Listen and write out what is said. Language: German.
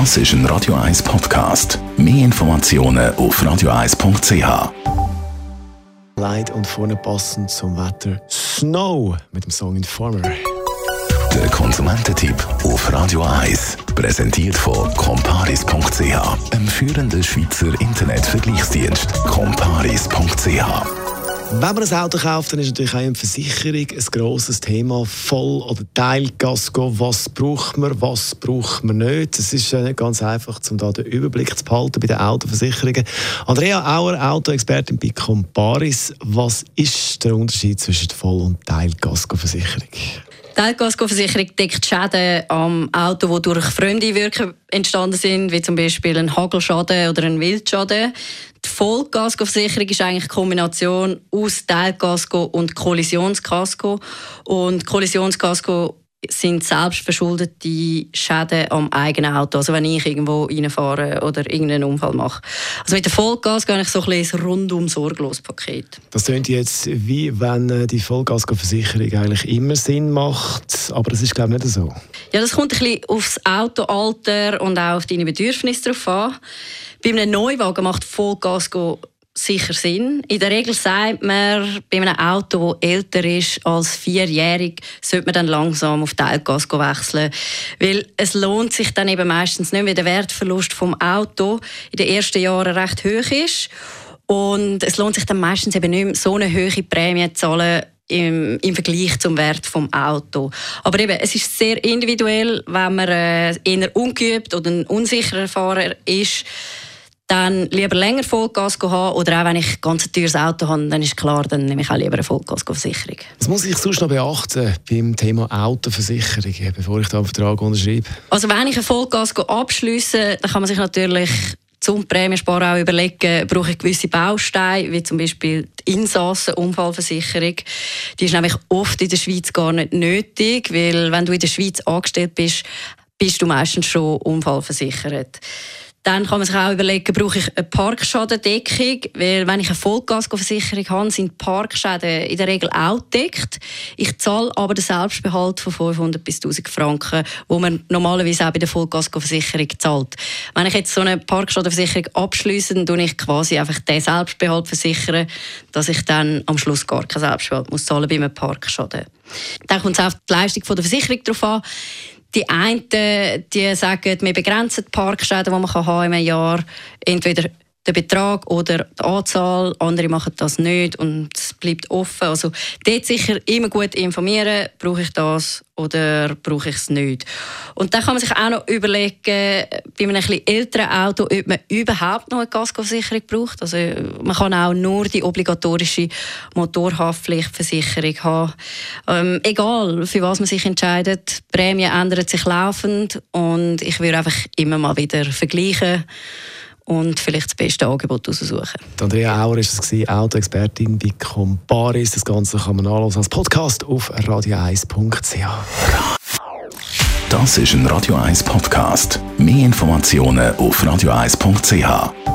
Das ist ein Radio 1 Podcast. Mehr Informationen auf radio1.ch. Leid und vorne passend zum Wetter Snow mit dem Song Informer. Der Konsumententipp auf Radio 1. Präsentiert von comparis.ch, einem führenden Schweizer Internetvergleichsdienst. comparis.ch wenn man ein Auto kauft, dann ist natürlich auch eine Versicherung ein grosses Thema. Voll- oder Teilgasko. Was braucht man, was braucht man nicht? Es ist nicht ganz einfach, um da den Überblick zu behalten bei den Autoversicherungen. Andrea Auer, Autoexpertin bei Comparis. Was ist der Unterschied zwischen Voll- und Teilgasko-Versicherung? Die Teilgaskoversicherung deckt Schäden am Auto, die durch fremde Wirken entstanden sind, wie zum Beispiel ein Hagelschaden oder ein Wildschaden. Die Vollkaskoversicherung ist eigentlich eine Kombination aus Teilkasko und Kollisionskasko. Und Kollisionskasko sind selbstverschuldete Schäden am eigenen Auto. Also wenn ich irgendwo reinfahre oder irgendeinen Unfall mache. Also mit der Vollgas gehe ich so ein, ein rundum sorglos Paket. Das klingt jetzt wie wenn äh, die Vollgasversicherung eigentlich immer Sinn macht, aber das ist glaube ich nicht so. Ja, das kommt ein bisschen aufs Autoalter und auch auf deine Bedürfnisse drauf an. Bei einem Neuwagen macht Vollgas sicher Sinn. In der Regel sagt man, bei einem Auto, das älter ist als vierjährig, sollte man dann langsam auf Teilgas wechseln. Weil es lohnt sich dann eben meistens nicht, weil der Wertverlust vom Auto in den ersten Jahren recht hoch ist. Und es lohnt sich dann meistens eben nicht mehr, so eine hohe Prämie zu zahlen, im, im Vergleich zum Wert vom Auto. Aber eben, es ist sehr individuell, wenn man äh, eher ungeübt oder ein unsicherer Fahrer ist, dann lieber länger Vollgas haben oder auch wenn ich ganz ein teures Auto habe, dann ist klar, dann nehme ich auch lieber eine Vollgasversicherung. Was muss ich sonst noch beachten beim Thema Autoversicherung, bevor ich einen Vertrag unterschreibe? Also wenn ich ein Vollgas abschließe, dann kann man sich natürlich zum Prämiensparen auch überlegen, brauche ich gewisse Bausteine, wie zum Beispiel die Insassenunfallversicherung. Die ist nämlich oft in der Schweiz gar nicht nötig, weil wenn du in der Schweiz angestellt bist, bist du meistens schon unfallversichert. Dann kann man sich auch überlegen, brauche ich eine Parkschadendeckung? Weil wenn ich eine Vollgasversicherung habe, sind Parkschäden in der Regel auch gedeckt. Ich zahle aber den Selbstbehalt von 500 bis 1000 Franken, wo man normalerweise auch bei der Vollgasversicherung zahlt. Wenn ich jetzt so eine Parkschadenversicherung abschließe, dann ich quasi einfach den Selbstbehalt versichern, dass ich dann am Schluss gar keinen Selbstbehalt muss zahlen bei einem Parkschaden. Dann kommt es auf die Leistung der Versicherung drauf an. Die einen die sagen, wir begrenzen die Parkschäden, die man haben im Jahr, entweder den Betrag oder die Anzahl. Andere machen das nicht und es bleibt offen. Also dort sicher immer gut informieren, brauche ich das oder brauche ich es nicht. Und dann kann man sich auch noch überlegen, bei einem etwas älteren Auto, ob man überhaupt noch eine Kaskoversicherung braucht. Also man kann auch nur die obligatorische Motorhaftpflichtversicherung haben. Ähm, egal, für was man sich entscheidet, die Prämie ändert sich laufend und ich würde einfach immer mal wieder vergleichen und vielleicht das beste Angebot aussuchen. Andrea Auer war es, Autoexpertin bei Comparis. Das Ganze kann man nachlesen als Podcast auf radio1.ch. Das ist ein Radio 1 Podcast. Mehr Informationen auf radio1.ch.